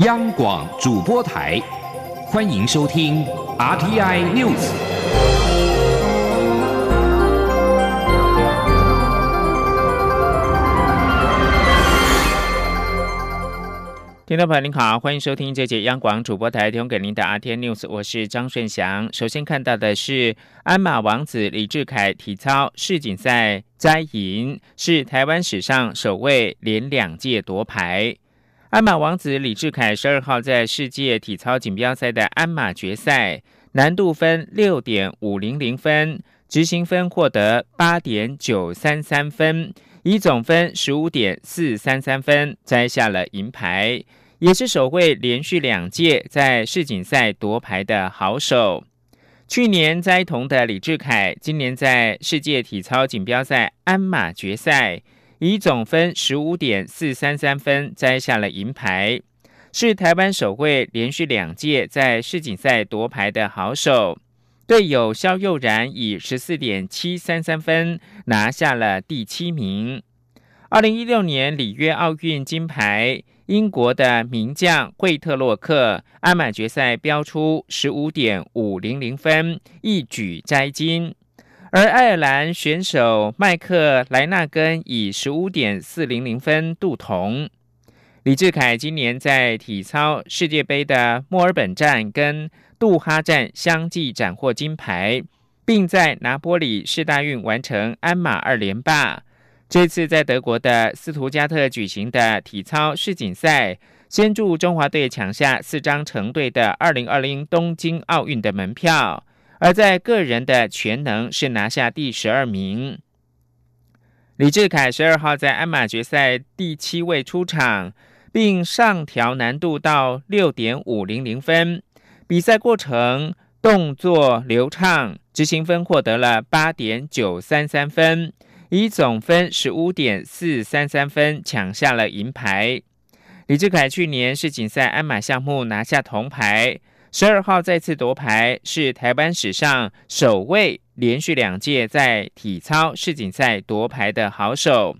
央广主播台，欢迎收听 RTI News。听众朋友您好，欢迎收听这节央广主播台提供给您的 RTI News，我是张顺祥。首先看到的是鞍马王子李志凯体操世锦赛摘银，是台湾史上首位连两届夺牌。鞍马王子李志凯十二号在世界体操锦标赛的鞍马决赛，难度分六点五零零分，执行分获得八点九三三分。以总分十五点四三三分摘下了银牌，也是首位连续两届在世锦赛夺牌的好手。去年摘铜的李志凯，今年在世界体操锦标赛鞍马决赛，以总分十五点四三三分摘下了银牌，是台湾首位连续两届在世锦赛夺牌的好手。队友肖佑然以十四点七三三分拿下了第七名。二零一六年里约奥运金牌，英国的名将惠特洛克鞍马决赛飙出十五点五零零分，一举摘金。而爱尔兰选手麦克莱纳根以十五点四零零分镀铜。李志凯今年在体操世界杯的墨尔本站跟杜哈站相继斩获金牌，并在拿波里世大运完成鞍马二连霸。这次在德国的斯图加特举行的体操世锦赛，先助中华队抢下四张成队的二零二零东京奥运的门票；而在个人的全能是拿下第十二名。李志凯十二号在鞍马决赛第七位出场，并上调难度到六点五零零分。比赛过程动作流畅，执行分获得了八点九三三分，以总分十五点四三三分抢下了银牌。李志凯去年世锦赛鞍马项目拿下铜牌，十二号再次夺牌，是台湾史上首位连续两届在体操世锦赛夺牌的好手。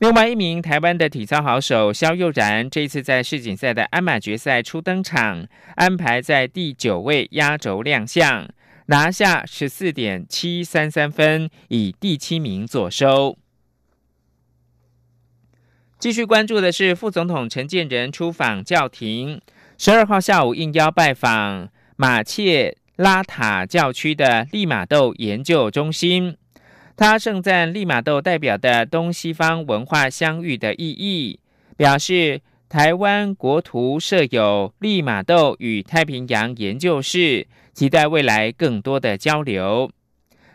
另外一名台湾的体操好手肖佑然，这次在世锦赛的鞍马决赛初登场，安排在第九位压轴亮相，拿下十四点七三三分，以第七名坐收。继续关注的是副总统陈建仁出访教廷，十二号下午应邀拜访马切拉塔教区的利马窦研究中心。他盛赞利马窦代表的东西方文化相遇的意义，表示台湾国图设有利马窦与太平洋研究室，期待未来更多的交流。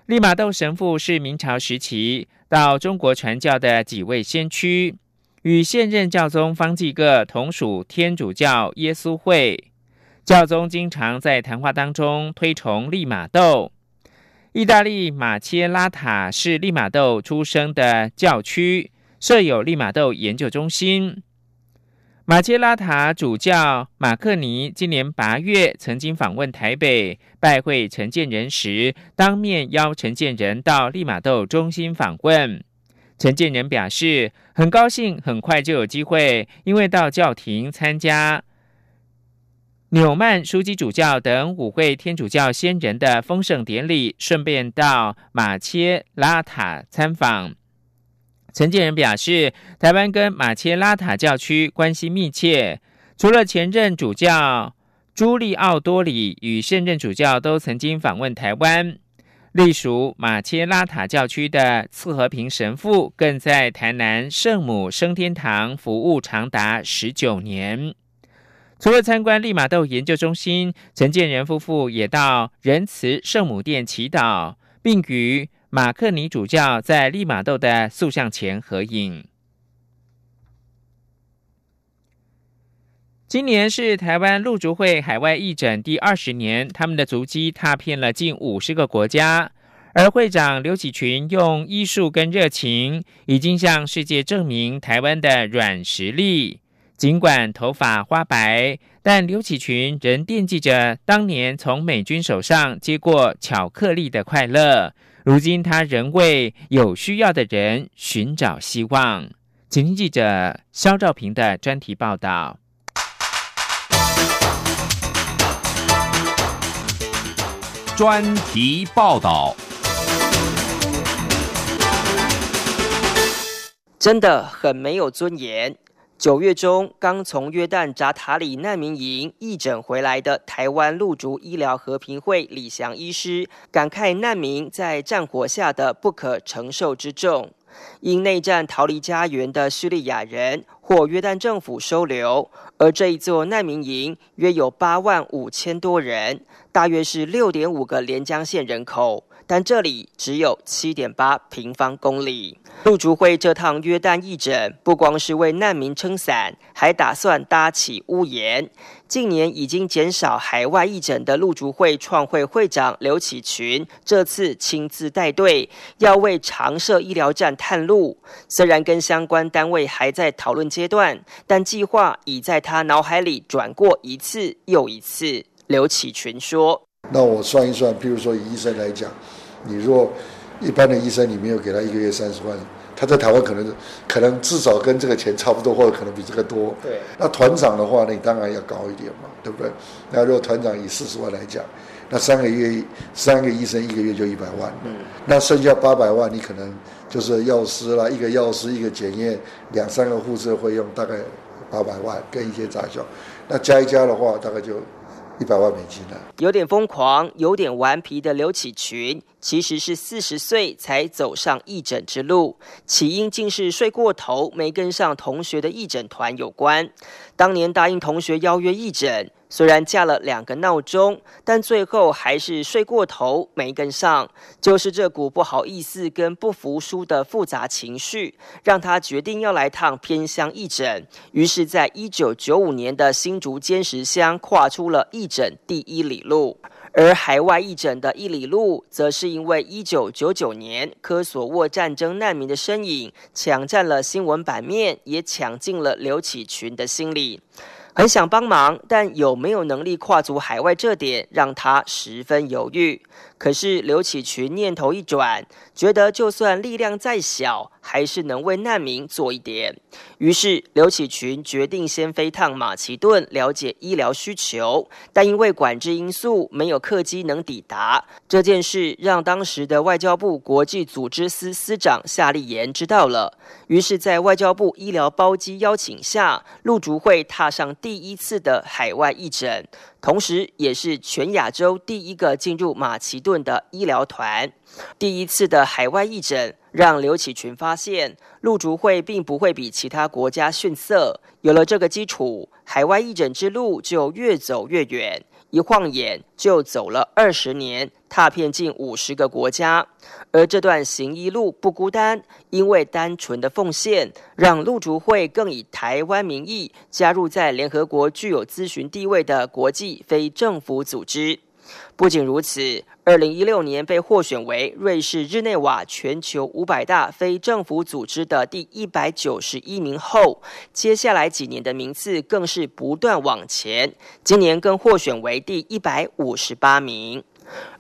利马窦神父是明朝时期到中国传教的几位先驱，与现任教宗方济各同属天主教耶稣会，教宗经常在谈话当中推崇利马窦。意大利马切拉塔是利马窦出生的教区，设有利马窦研究中心。马切拉塔主教马克尼今年八月曾经访问台北，拜会陈建仁时，当面邀陈建仁到利马窦中心访问。陈建仁表示很高兴，很快就有机会，因为到教廷参加。纽曼枢机主教等五位天主教先人的丰盛典礼，顺便到马切拉塔参访。陈建仁表示，台湾跟马切拉塔教区关系密切，除了前任主教朱利奥多里与现任主教都曾经访问台湾，隶属马切拉塔教区的次和平神父更在台南圣母升天堂服务长达十九年。除了参观利马窦研究中心，陈建仁夫妇也到仁慈圣母殿祈祷，并与马克尼主教在利马窦的塑像前合影。今年是台湾陆竹会海外义诊第二十年，他们的足迹踏遍了近五十个国家，而会长刘启群用艺术跟热情，已经向世界证明台湾的软实力。尽管头发花白，但刘启群仍惦记着当年从美军手上接过巧克力的快乐。如今，他仍为有需要的人寻找希望。请听记者肖兆平的专题报道。专题报道。真的很没有尊严。九月中，刚从约旦扎塔里难民营义诊回来的台湾陆竹医疗和平会李祥医师，感慨难民在战火下的不可承受之重。因内战逃离家园的叙利亚人，或约旦政府收留。而这一座难民营约有八万五千多人，大约是六点五个连江县人口。但这里只有七点八平方公里。陆竹会这趟约旦义诊，不光是为难民撑伞，还打算搭起屋檐。近年已经减少海外义诊的陆竹会创会会长刘启群，这次亲自带队，要为常设医疗站探路。虽然跟相关单位还在讨论阶段，但计划已在他脑海里转过一次又一次。刘启群说：“那我算一算，譬如说以医生来讲。”你若一般的医生，你没有给他一个月三十万，他在台湾可能可能至少跟这个钱差不多，或者可能比这个多。对。那团长的话，你当然要高一点嘛，对不对？那如果团长以四十万来讲，那三个月三个医生一个月就一百万。嗯。那剩下八百万，你可能就是药师啦，一个药师一个检验，两三个护士会用大概八百万，跟一些杂效，那加一加的话，大概就。一百万美金了。有点疯狂、有点顽皮的刘启群，其实是四十岁才走上义诊之路，起因竟是睡过头，没跟上同学的义诊团有关。当年答应同学邀约义诊。虽然架了两个闹钟，但最后还是睡过头，没跟上。就是这股不好意思跟不服输的复杂情绪，让他决定要来趟偏乡义诊。于是，在一九九五年的新竹尖石乡，跨出了义诊第一里路。而海外义诊的一里路，则是因为一九九九年科索沃战争难民的身影，抢占了新闻版面，也抢进了刘启群的心里。很想帮忙，但有没有能力跨足海外，这点让他十分犹豫。可是刘启群念头一转，觉得就算力量再小，还是能为难民做一点。于是刘启群决定先飞趟马其顿，了解医疗需求。但因为管制因素，没有客机能抵达。这件事让当时的外交部国际组织司司长夏立言知道了。于是，在外交部医疗包机邀请下，陆竹会踏上第一次的海外义诊。同时，也是全亚洲第一个进入马其顿的医疗团。第一次的海外义诊，让刘启群发现，陆竹会并不会比其他国家逊色。有了这个基础，海外义诊之路就越走越远。一晃眼就走了二十年，踏遍近五十个国家。而这段行医路不孤单，因为单纯的奉献，让陆竹会更以台湾名义加入在联合国具有咨询地位的国际非政府组织。不仅如此，二零一六年被获选为瑞士日内瓦全球五百大非政府组织的第一百九十一名后，接下来几年的名次更是不断往前，今年更获选为第一百五十八名。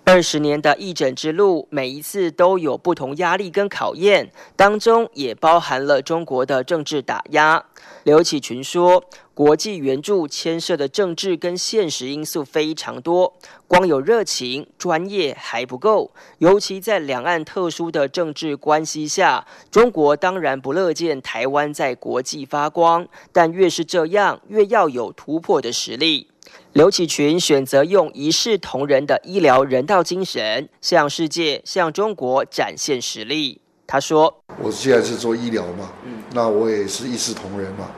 二十年的义诊之路，每一次都有不同压力跟考验，当中也包含了中国的政治打压。刘启群说：“国际援助牵涉的政治跟现实因素非常多，光有热情、专业还不够。尤其在两岸特殊的政治关系下，中国当然不乐见台湾在国际发光，但越是这样，越要有突破的实力。”刘启群选择用一视同仁的医疗人道精神，向世界、向中国展现实力。他说：“我既然是做医疗嘛，那我也是一视同仁嘛，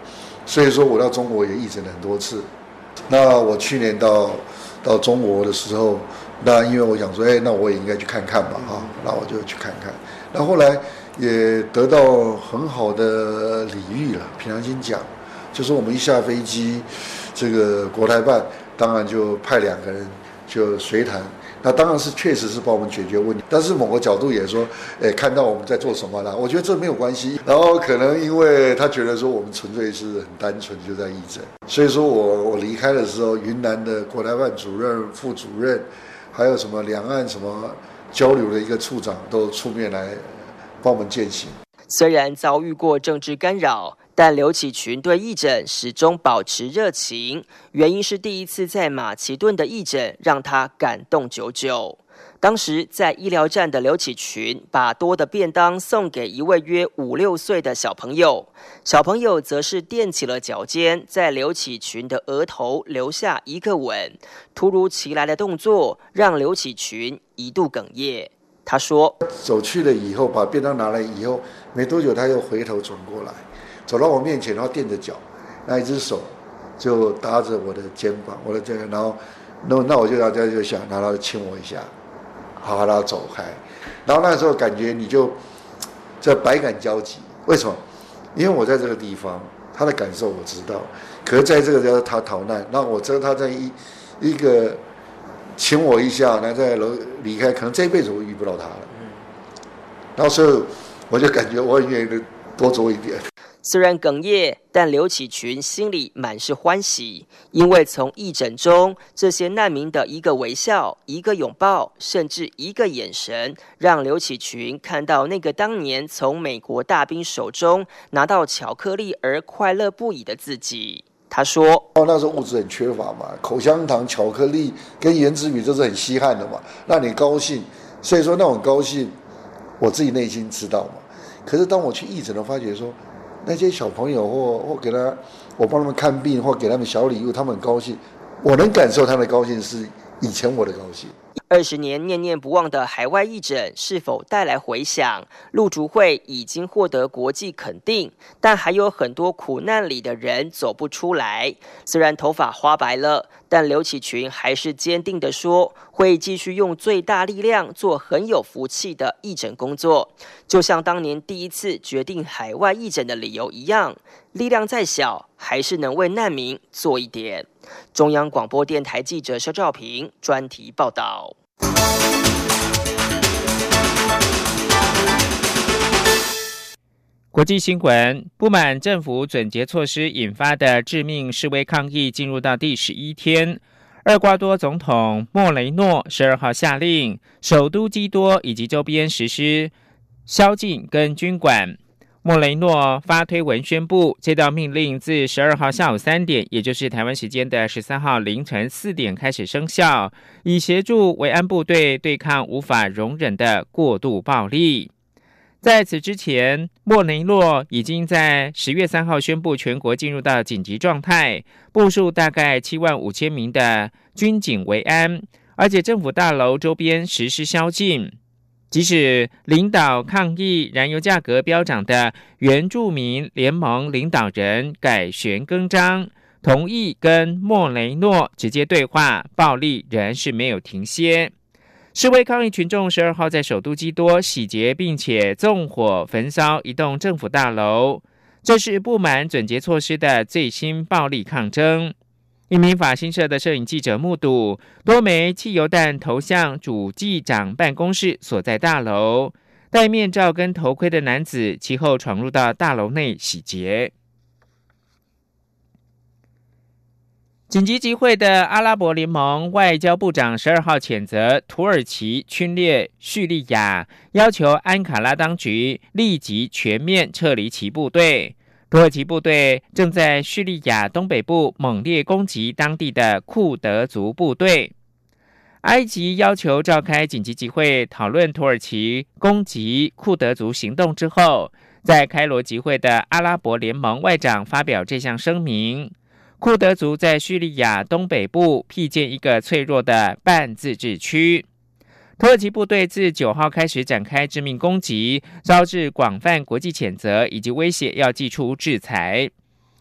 所以说我到中国也义诊了很多次。那我去年到到中国的时候，那因为我想说，哎，那我也应该去看看吧，哈，那我就去看看。那后来也得到很好的礼遇了，平常心讲，就是我们一下飞机，这个国台办。”当然就派两个人就随谈，那当然是确实是帮我们解决问题，但是某个角度也说，诶，看到我们在做什么了，我觉得这没有关系。然后可能因为他觉得说我们纯粹是很单纯就在义诊，所以说我我离开的时候，云南的国台办主任、副主任，还有什么两岸什么交流的一个处长都出面来帮我们践行。虽然遭遇过政治干扰。但刘启群对义诊始终保持热情，原因是第一次在马其顿的义诊让他感动久久。当时在医疗站的刘启群，把多的便当送给一位约五六岁的小朋友，小朋友则是踮起了脚尖，在刘启群的额头留下一个吻。突如其来的动作让刘启群一度哽咽。他说：“走去了以后，把便当拿来以后，没多久他又回头转过来，走到我面前，然后垫着脚，那一只手就搭着我的肩膀，我的这个，然后那那我就大家就想，然后亲我一下。”好好的走开，然后那时候感觉你就这百感交集。为什么？因为我在这个地方，他的感受我知道。可是在这个地方他逃难，那我知道。他在一一个请我一下，然后在楼离开，可能这辈子我遇不到他了。然后所以我就感觉我很愿意多做一点。虽然哽咽，但刘启群心里满是欢喜，因为从义诊中这些难民的一个微笑、一个拥抱，甚至一个眼神，让刘启群看到那个当年从美国大兵手中拿到巧克力而快乐不已的自己。他说：“哦，那时候物质很缺乏嘛，口香糖、巧克力跟原子笔都是很稀罕的嘛，让你高兴。所以说那种高兴，我自己内心知道嘛。可是当我去义诊，发觉说。”那些小朋友或或给他，我帮他们看病或给他们小礼物，他们很高兴。我能感受他的高兴是以前我的高兴。二十年念念不忘的海外义诊是否带来回响？陆竹会已经获得国际肯定，但还有很多苦难里的人走不出来。虽然头发花白了，但刘启群还是坚定地说，会继续用最大力量做很有福气的义诊工作，就像当年第一次决定海外义诊的理由一样，力量再小，还是能为难民做一点。中央广播电台记者肖兆平专题报道。国际新闻：不满政府准结措施引发的致命示威抗议进入到第十一天。厄瓜多总统莫雷诺十二号下令，首都基多以及周边实施宵禁跟军管。莫雷诺发推文宣布，这道命令自十二号下午三点，也就是台湾时间的十三号凌晨四点开始生效，以协助维安部队对抗无法容忍的过度暴力。在此之前，莫雷诺已经在十月三号宣布全国进入到紧急状态，部署大概七万五千名的军警维安，而且政府大楼周边实施宵禁。即使领导抗议燃油价格飙涨的原住民联盟领导人改弦更张，同意跟莫雷诺直接对话，暴力仍是没有停歇。示威抗议群众十二号在首都基多洗劫并且纵火焚烧一栋政府大楼，这是不满准结措施的最新暴力抗争。一名法新社的摄影记者目睹多枚汽油弹投向主机长办公室所在大楼，戴面罩跟头盔的男子其后闯入到大楼内洗劫。紧急集会的阿拉伯联盟外交部长十二号谴责土耳其侵略叙利亚，要求安卡拉当局立即全面撤离其部队。土耳其部队正在叙利亚东北部猛烈攻击当地的库德族部队。埃及要求召开紧急集会讨论土耳其攻击库德族行动之后，在开罗集会的阿拉伯联盟外长发表这项声明：库德族在叙利亚东北部辟建一个脆弱的半自治区。土耳其部队自九号开始展开致命攻击，招致广泛国际谴责以及威胁要祭出制裁。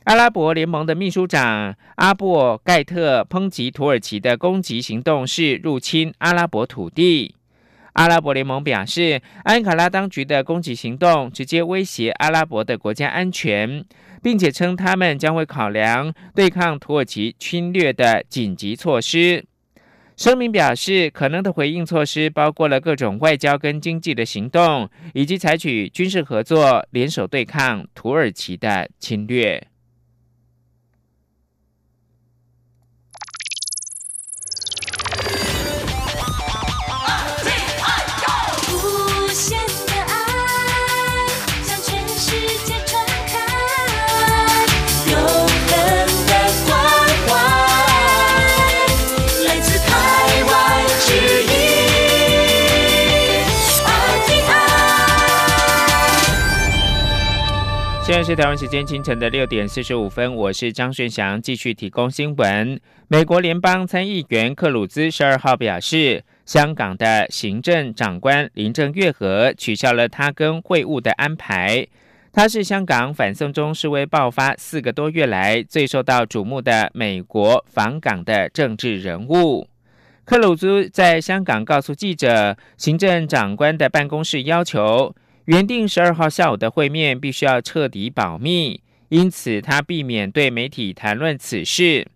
阿拉伯联盟的秘书长阿布盖特抨击土耳其的攻击行动是入侵阿拉伯土地。阿拉伯联盟表示，安卡拉当局的攻击行动直接威胁阿拉伯的国家安全，并且称他们将会考量对抗土耳其侵略的紧急措施。声明表示，可能的回应措施包括了各种外交跟经济的行动，以及采取军事合作，联手对抗土耳其的侵略。现在是台湾时间清晨的六点四十五分，我是张顺祥，继续提供新闻。美国联邦参议员克鲁兹十二号表示，香港的行政长官林郑月娥取消了他跟会晤的安排。他是香港反送中示威爆发四个多月来最受到瞩目的美国访港的政治人物。克鲁兹在香港告诉记者，行政长官的办公室要求。原定十二号下午的会面必须要彻底保密，因此他避免对媒体谈论此事。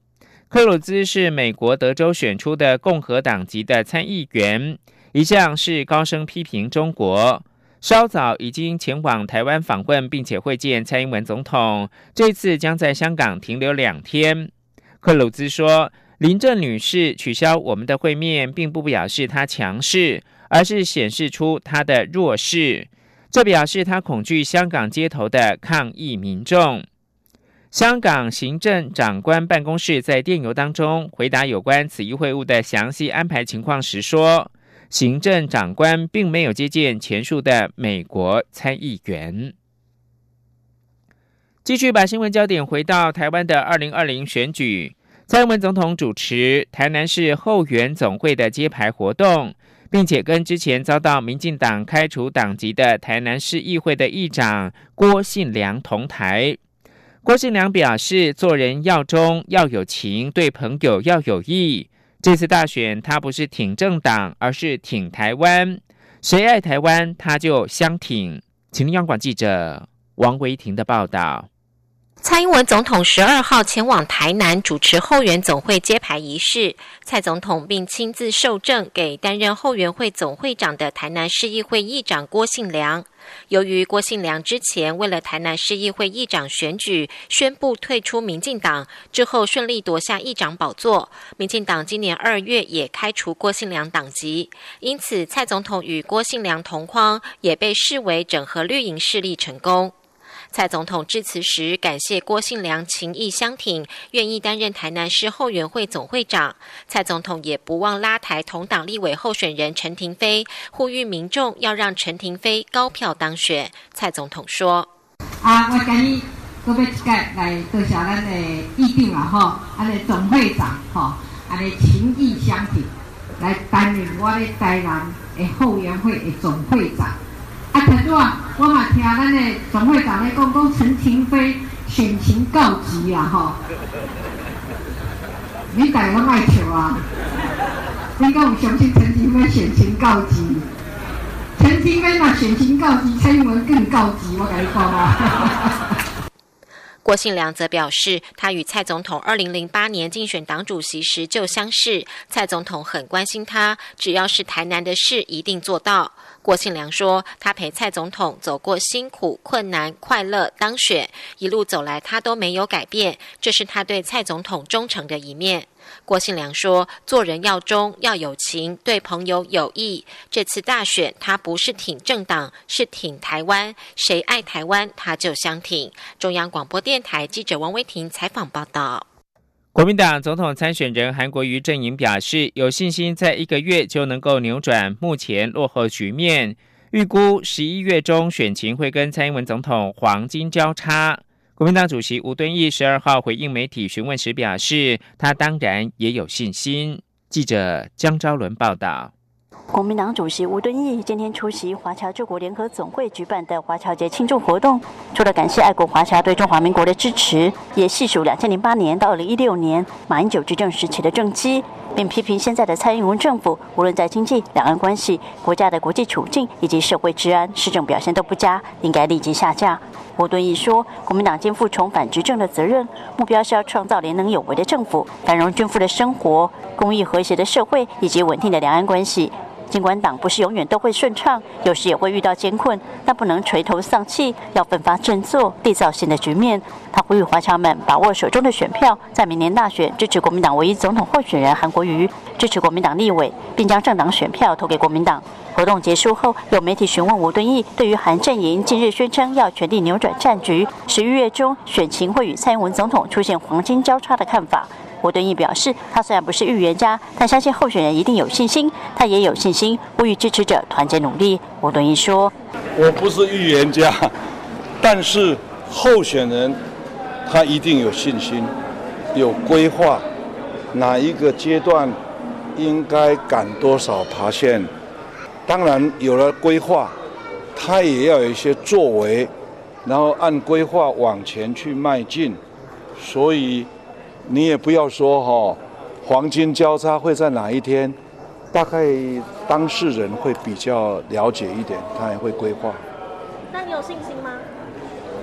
克鲁兹是美国德州选出的共和党籍的参议员，一向是高声批评中国。稍早已经前往台湾访问，并且会见蔡英文总统。这次将在香港停留两天。克鲁兹说：“林郑女士取消我们的会面，并不表示她强势，而是显示出她的弱势。”这表示他恐惧香港街头的抗议民众。香港行政长官办公室在电邮当中回答有关此一会晤的详细安排情况时说，行政长官并没有接见前述的美国参议员。继续把新闻焦点回到台湾的二零二零选举，蔡英文总统主持台南市后援总会的揭牌活动。并且跟之前遭到民进党开除党籍的台南市议会的议长郭信良同台。郭信良表示，做人要忠要有情，对朋友要有义。这次大选，他不是挺政党，而是挺台湾。谁爱台湾，他就相挺。请央广记者王维婷的报道。蔡英文总统十二号前往台南主持后援总会揭牌仪式，蔡总统并亲自受证给担任后援会总会长的台南市议会议长郭信良。由于郭信良之前为了台南市议会议长选举宣布退出民进党，之后顺利夺下议长宝座，民进党今年二月也开除郭信良党籍，因此蔡总统与郭信良同框，也被视为整合绿营势力成功。蔡总统致辞时，感谢郭信良情义相挺，愿意担任台南市后援会总会长。蔡总统也不忘拉台同党立委候选人陈廷飞，呼吁民众要让陈廷飞高票当选。蔡总统说：“啊，我今日各位一届来多谢咱的议定啊，吼，安尼总会长，吼，安尼情义相挺，来担任我的台南的后援会的总会长。”陈主啊，我嘛听咱的总会长咧讲，讲陈廷飞选情告急啊，吼！你大家拢爱笑啊？你敢有相信陈廷飞选情告急？陈廷飞那选情告急，蔡英文更告急，我跟你讲啊！郭信良则表示，他与蔡总统二零零八年竞选党主席时就相识，蔡总统很关心他，只要是台南的事，一定做到。郭庆良说：“他陪蔡总统走过辛苦、困难、快乐、当选，一路走来他都没有改变，这是他对蔡总统忠诚的一面。”郭庆良说：“做人要忠，要有情，对朋友有义。这次大选，他不是挺政党，是挺台湾。谁爱台湾，他就相挺。”中央广播电台记者王威婷采访报道。国民党总统参选人韩国瑜阵营表示，有信心在一个月就能够扭转目前落后局面，预估十一月中选情会跟蔡英文总统黄金交叉。国民党主席吴敦义十二号回应媒体询问时表示，他当然也有信心。记者江昭伦报道。国民党主席吴敦义今天出席华侨救国联合总会举办的华侨节庆祝活动，除了感谢爱国华侨对中华民国的支持，也细数两千零八年到二零一六年马英九执政时期的政绩，并批评现在的蔡英文政府无论在经济、两岸关系、国家的国际处境以及社会治安，施政表现都不佳，应该立即下架。吴敦义说，国民党肩负重返执政的责任，目标是要创造廉能有为的政府，繁荣均富的生活、公益和谐的社会以及稳定的两岸关系。尽管党不是永远都会顺畅，有时也会遇到艰困，但不能垂头丧气，要奋发振作，缔造新的局面。他呼吁华侨们把握手中的选票，在明年大选支持国民党唯一总统候选人韩国瑜，支持国民党立委，并将政党选票投给国民党。活动结束后，有媒体询问吴敦义对于韩阵营近日宣称要全力扭转战局，十一月中选情会与蔡英文总统出现黄金交叉的看法。吴敦义表示，他虽然不是预言家，但相信候选人一定有信心。他也有信心，呼吁支持者团结努力。吴敦义说：“我不是预言家，但是候选人他一定有信心，有规划，哪一个阶段应该赶多少爬线。当然有了规划，他也要有一些作为，然后按规划往前去迈进。所以你也不要说哈，黄金交叉会在哪一天？大概当事人会比较了解一点，他也会规划。那你有信心吗？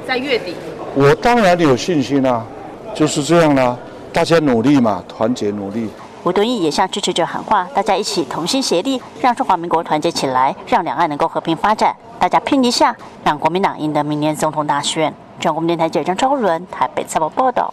在月底？我当然有信心啊，就是这样啦，大家努力嘛，团结努力。吴敦义也向支持者喊话：大家一起同心协力，让中华民国团结起来，让两岸能够和平发展。大家拼一下，让国民党赢得明年总统大选。中国电台记者张昭伦台北采访报道。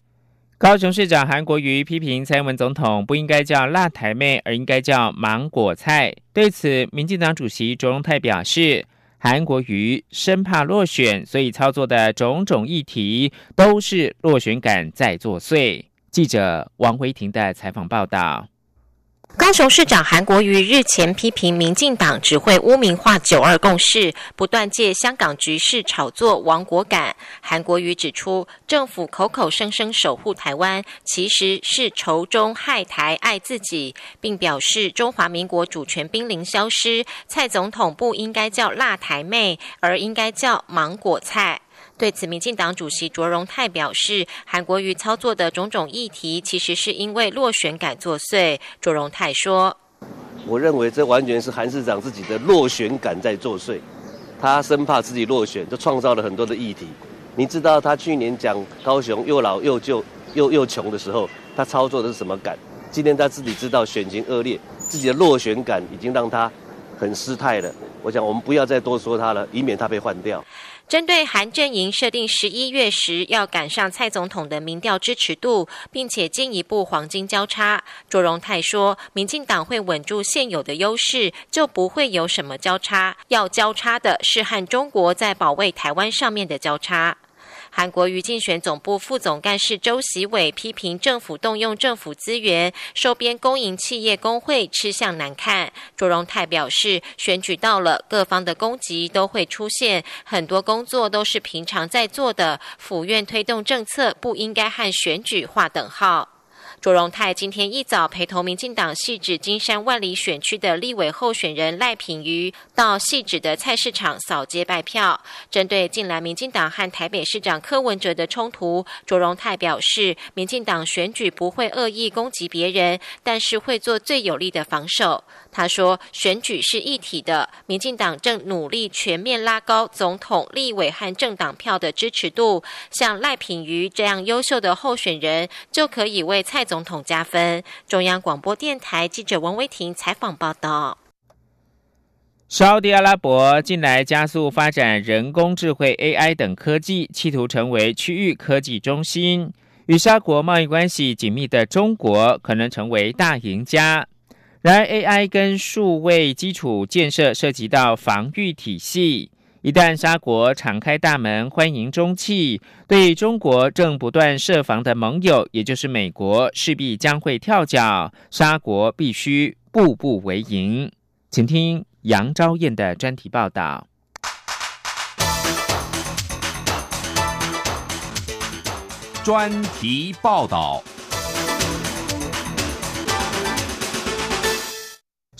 高雄市长韩国瑜批评蔡英文总统不应该叫辣台妹，而应该叫芒果菜。对此，民进党主席卓荣泰表示，韩国瑜生怕落选，所以操作的种种议题都是落选感在作祟。记者王维婷的采访报道。高雄市长韩国瑜日前批评民进党只会污名化“九二共识”，不断借香港局势炒作亡国感。韩国瑜指出，政府口口声声守护台湾，其实是仇中害台爱自己，并表示中华民国主权濒临消失，蔡总统不应该叫辣台妹，而应该叫芒果菜。对此，民进党主席卓荣泰表示，韩国瑜操作的种种议题，其实是因为落选感作祟。卓荣泰说：“我认为这完全是韩市长自己的落选感在作祟，他生怕自己落选，就创造了很多的议题。你知道他去年讲高雄又老又旧又又穷的时候，他操作的是什么感？今天他自己知道选情恶劣，自己的落选感已经让他很失态了。我想我们不要再多说他了，以免他被换掉。”针对韩阵营设定十一月时要赶上蔡总统的民调支持度，并且进一步黄金交叉，卓荣泰说，民进党会稳住现有的优势，就不会有什么交叉。要交叉的是和中国在保卫台湾上面的交叉。韩国瑜竞选总部副总干事周喜伟批评政府动用政府资源收编公营企业工会吃相难看。卓荣泰表示，选举到了，各方的攻击都会出现，很多工作都是平常在做的，府院推动政策不应该和选举划等号。卓荣泰今天一早陪同民进党细指金山万里选区的立委候选人赖品瑜到细指的菜市场扫街拜票。针对近来民进党和台北市长柯文哲的冲突，卓荣泰表示，民进党选举不会恶意攻击别人，但是会做最有力的防守。他说，选举是一体的，民进党正努力全面拉高总统、立委和政党票的支持度。像赖品瑜这样优秀的候选人，就可以为蔡。总统加分。中央广播电台记者王威婷采访报道。沙特阿拉伯近来加速发展人工智慧 AI 等科技，企图成为区域科技中心。与沙国贸易关系紧密的中国可能成为大赢家。然而，AI 跟数位基础建设涉及到防御体系。一旦沙国敞开大门欢迎中企，对中国正不断设防的盟友，也就是美国，势必将会跳脚。沙国必须步步为营。请听杨昭燕的专题报道。专题报道。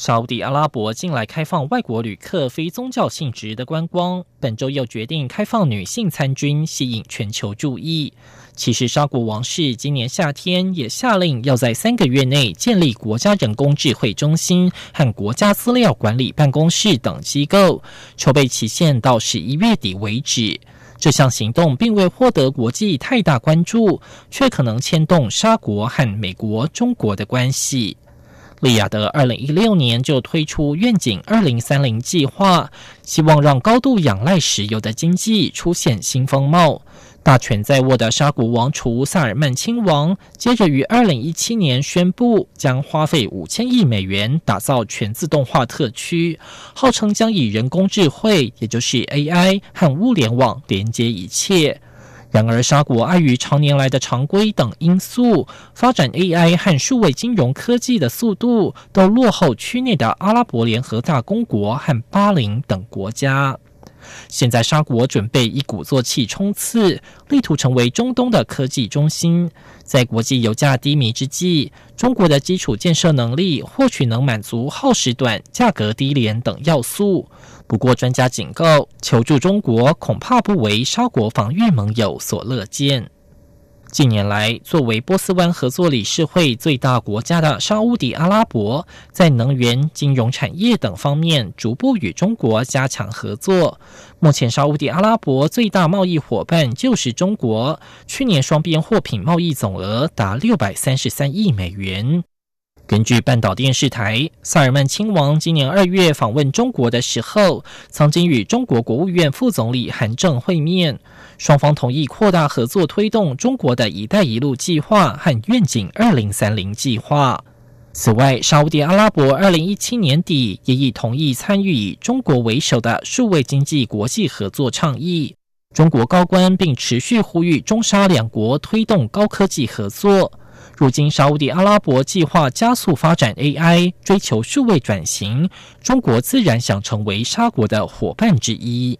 沙地阿拉伯近来开放外国旅客非宗教性质的观光，本周又决定开放女性参军，吸引全球注意。其实，沙国王室今年夏天也下令要在三个月内建立国家人工智慧中心和国家资料管理办公室等机构，筹备期限到十一月底为止。这项行动并未获得国际太大关注，却可能牵动沙国和美国、中国的关系。利雅得二零一六年就推出愿景二零三零计划，希望让高度仰赖石油的经济出现新风貌。大权在握的沙古王储萨尔曼亲王，接着于二零一七年宣布，将花费五千亿美元打造全自动化特区，号称将以人工智慧，也就是 AI 和物联网连接一切。然而，沙国碍于常年来的常规等因素，发展 AI 和数位金融科技的速度都落后区内的阿拉伯联合大公国和巴林等国家。现在沙国准备一鼓作气冲刺，力图成为中东的科技中心。在国际油价低迷之际，中国的基础建设能力或许能满足耗时短、价格低廉等要素。不过，专家警告，求助中国恐怕不为沙国防御盟友所乐见。近年来，作为波斯湾合作理事会最大国家的沙地阿拉伯，在能源、金融产业等方面逐步与中国加强合作。目前，沙地阿拉伯最大贸易伙伴就是中国，去年双边货品贸易总额达六百三十三亿美元。根据半岛电视台，萨尔曼亲王今年二月访问中国的时候，曾经与中国国务院副总理韩正会面。双方同意扩大合作，推动中国的一带一路计划和愿景二零三零计划。此外，沙地阿拉伯二零一七年底也已同意参与以中国为首的数位经济国际合作倡议。中国高官并持续呼吁中沙两国推动高科技合作。如今，沙地阿拉伯计划加速发展 AI，追求数位转型，中国自然想成为沙国的伙伴之一。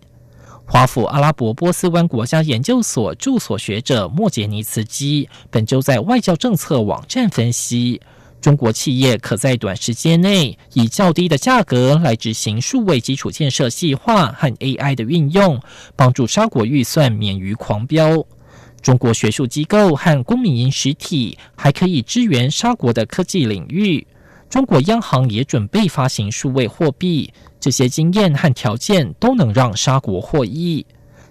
华府阿拉伯波斯湾国家研究所驻所学者莫杰尼茨基本周在外交政策网站分析，中国企业可在短时间内以较低的价格来执行数位基础建设计划和 AI 的运用，帮助沙国预算免于狂飙。中国学术机构和公民营实体还可以支援沙国的科技领域。中国央行也准备发行数位货币。这些经验和条件都能让沙国获益。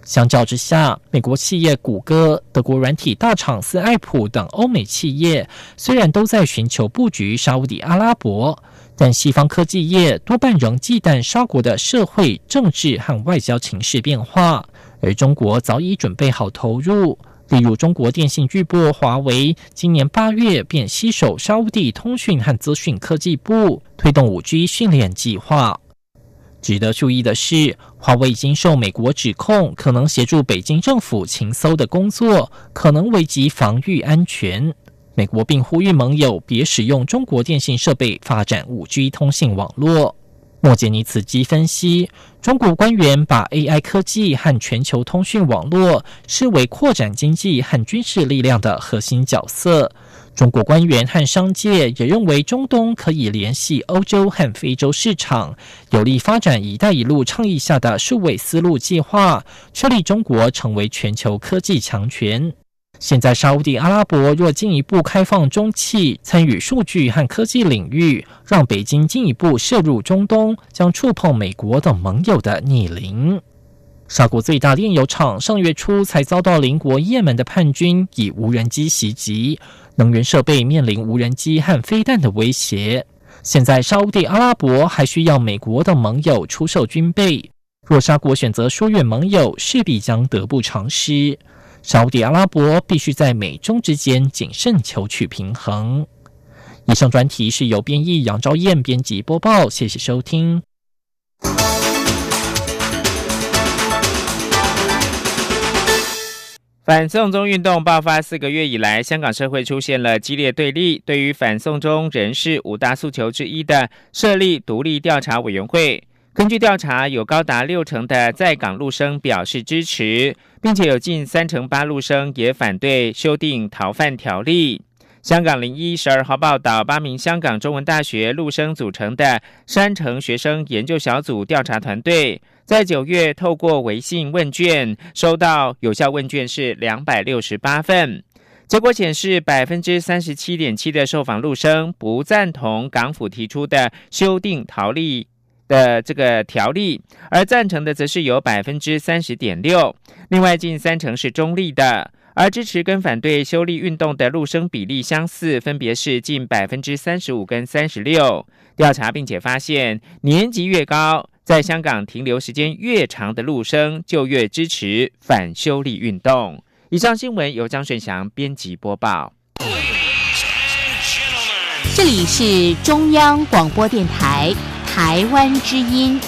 相较之下，美国企业谷歌、德国软体大厂斯艾普等欧美企业虽然都在寻求布局沙地阿拉伯，但西方科技业多半仍忌惮沙国的社会、政治和外交情势变化。而中国早已准备好投入，例如中国电信巨擘华为，今年八月便携手沙地通讯和资讯科技部，推动五 G 训练计划。值得注意的是，华为已经受美国指控，可能协助北京政府情搜的工作，可能危及防御安全。美国并呼吁盟友别使用中国电信设备发展五 G 通信网络。莫杰尼茨基分析，中国官员把 AI 科技和全球通讯网络视为扩展经济和军事力量的核心角色。中国官员和商界也认为，中东可以联系欧洲和非洲市场，有力发展“一带一路”倡议下的数位丝路计划，确立中国成为全球科技强权。现在，沙地阿拉伯若进一步开放中企参与数据和科技领域，让北京进一步涉入中东，将触碰美国等盟友的逆鳞。沙国最大炼油厂上月初才遭到邻国也门的叛军以无人机袭击。能源设备面临无人机和飞弹的威胁。现在，沙地阿拉伯还需要美国的盟友出售军备。若沙国选择疏远盟友，势必将得不偿失。沙地阿拉伯必须在美中之间谨慎求取平衡。以上专题是由编译杨昭燕编辑播报，谢谢收听。反送中运动爆发四个月以来，香港社会出现了激烈对立。对于反送中人士五大诉求之一的设立独立调查委员会，根据调查，有高达六成的在港陆生表示支持，并且有近三成八陆生也反对修订逃犯条例。香港零一十二号报道，八名香港中文大学陆生组成的山城学生研究小组调查团队。在九月，透过微信问卷收到有效问卷是两百六十八份，结果显示百分之三十七点七的受访陆生不赞同港府提出的修订条例的这个条例，而赞成的则是有百分之三十点六，另外近三成是中立的，而支持跟反对修例运动的陆生比例相似，分别是近百分之三十五跟三十六。调查并且发现，年级越高。在香港停留时间越长的陆生，就越支持反修例运动。以上新闻由张顺祥编辑播报。这里是中央广播电台台湾之音。